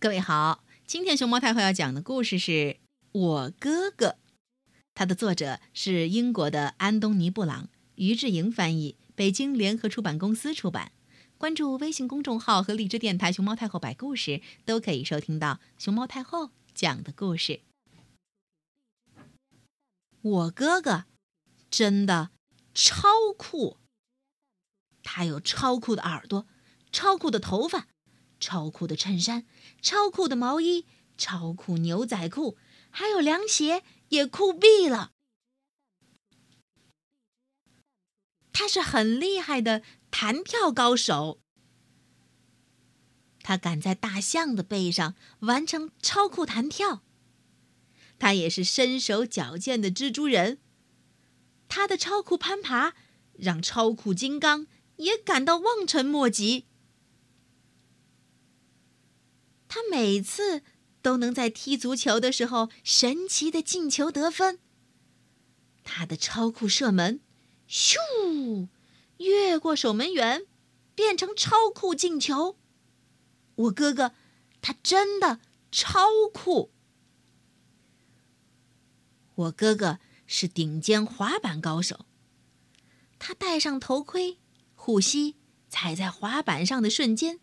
各位好，今天熊猫太后要讲的故事是《我哥哥》，它的作者是英国的安东尼·布朗，于志莹翻译，北京联合出版公司出版。关注微信公众号和荔枝电台“熊猫太后摆故事”，都可以收听到熊猫太后讲的故事。我哥哥真的超酷，他有超酷的耳朵，超酷的头发。超酷的衬衫，超酷的毛衣，超酷牛仔裤，还有凉鞋，也酷毙了。他是很厉害的弹跳高手，他敢在大象的背上完成超酷弹跳。他也是身手矫健的蜘蛛人，他的超酷攀爬让超酷金刚也感到望尘莫及。他每次都能在踢足球的时候神奇的进球得分。他的超酷射门，咻，越过守门员，变成超酷进球。我哥哥，他真的超酷。我哥哥是顶尖滑板高手。他戴上头盔、护膝，踩在滑板上的瞬间。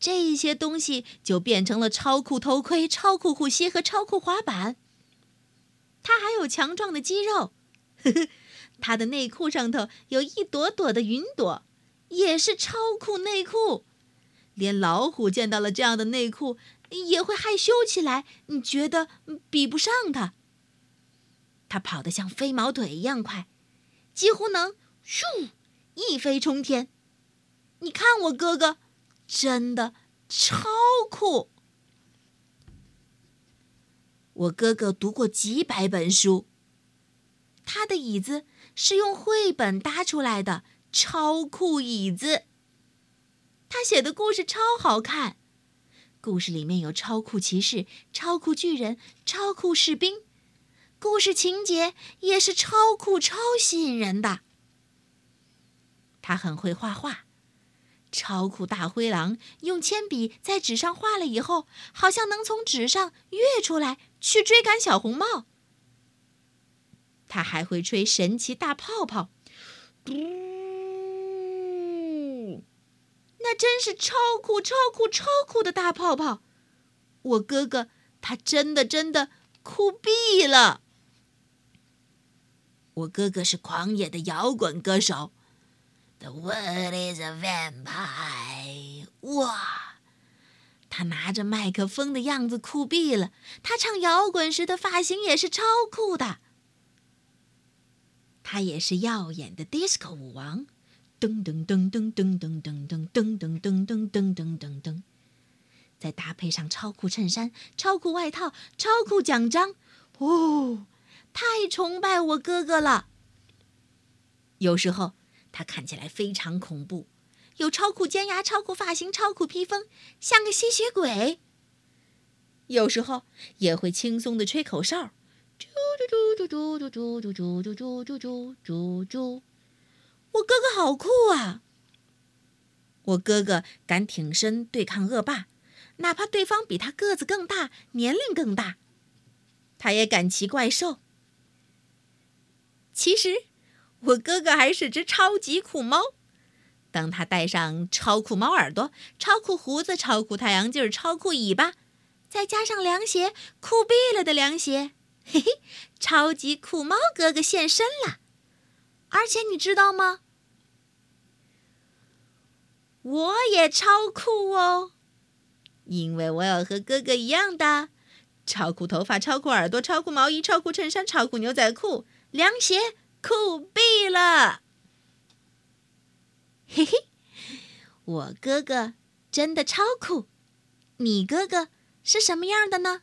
这些东西就变成了超酷头盔、超酷护膝和超酷滑板。他还有强壮的肌肉，呵呵，他的内裤上头有一朵朵的云朵，也是超酷内裤。连老虎见到了这样的内裤也会害羞起来，觉得比不上他。他跑得像飞毛腿一样快，几乎能咻一飞冲天。你看我哥哥。真的超酷！我哥哥读过几百本书，他的椅子是用绘本搭出来的超酷椅子。他写的故事超好看，故事里面有超酷骑士、超酷巨人、超酷士兵，故事情节也是超酷、超吸引人的。他很会画画。超酷大灰狼用铅笔在纸上画了以后，好像能从纸上跃出来去追赶小红帽。他还会吹神奇大泡泡，嘟！那真是超酷、超酷、超酷的大泡泡。我哥哥他真的真的酷毙了。我哥哥是狂野的摇滚歌手。The world is a vampire！哇，他拿着麦克风的样子酷毙了。他唱摇滚时的发型也是超酷的。他也是耀眼的 disco 舞王，噔噔噔噔噔噔噔噔噔噔噔噔噔噔噔。再搭配上超酷衬衫、超酷外套、超酷奖章，哦，太崇拜我哥哥了。有时候。他看起来非常恐怖，有超酷尖牙、超酷发型、超酷披风，像个吸血鬼。有时候也会轻松的吹口哨，嘟嘟嘟嘟嘟嘟嘟嘟嘟嘟嘟嘟嘟嘟。我哥哥好酷啊！我哥哥敢挺身对抗恶霸，哪怕对方比他个子更大、年龄更大，他也敢骑怪兽。其实。我哥哥还是只超级酷猫，当他戴上超酷猫耳朵、超酷胡子、超酷太阳镜、超酷尾巴，再加上凉鞋，酷毙了的凉鞋，嘿嘿，超级酷猫哥哥现身了！而且你知道吗？我也超酷哦，因为我有和哥哥一样的超酷头发、超酷耳朵、超酷毛衣、超酷衬衫、超酷牛仔裤、凉鞋。酷毙了！嘿嘿，我哥哥真的超酷，你哥哥是什么样的呢？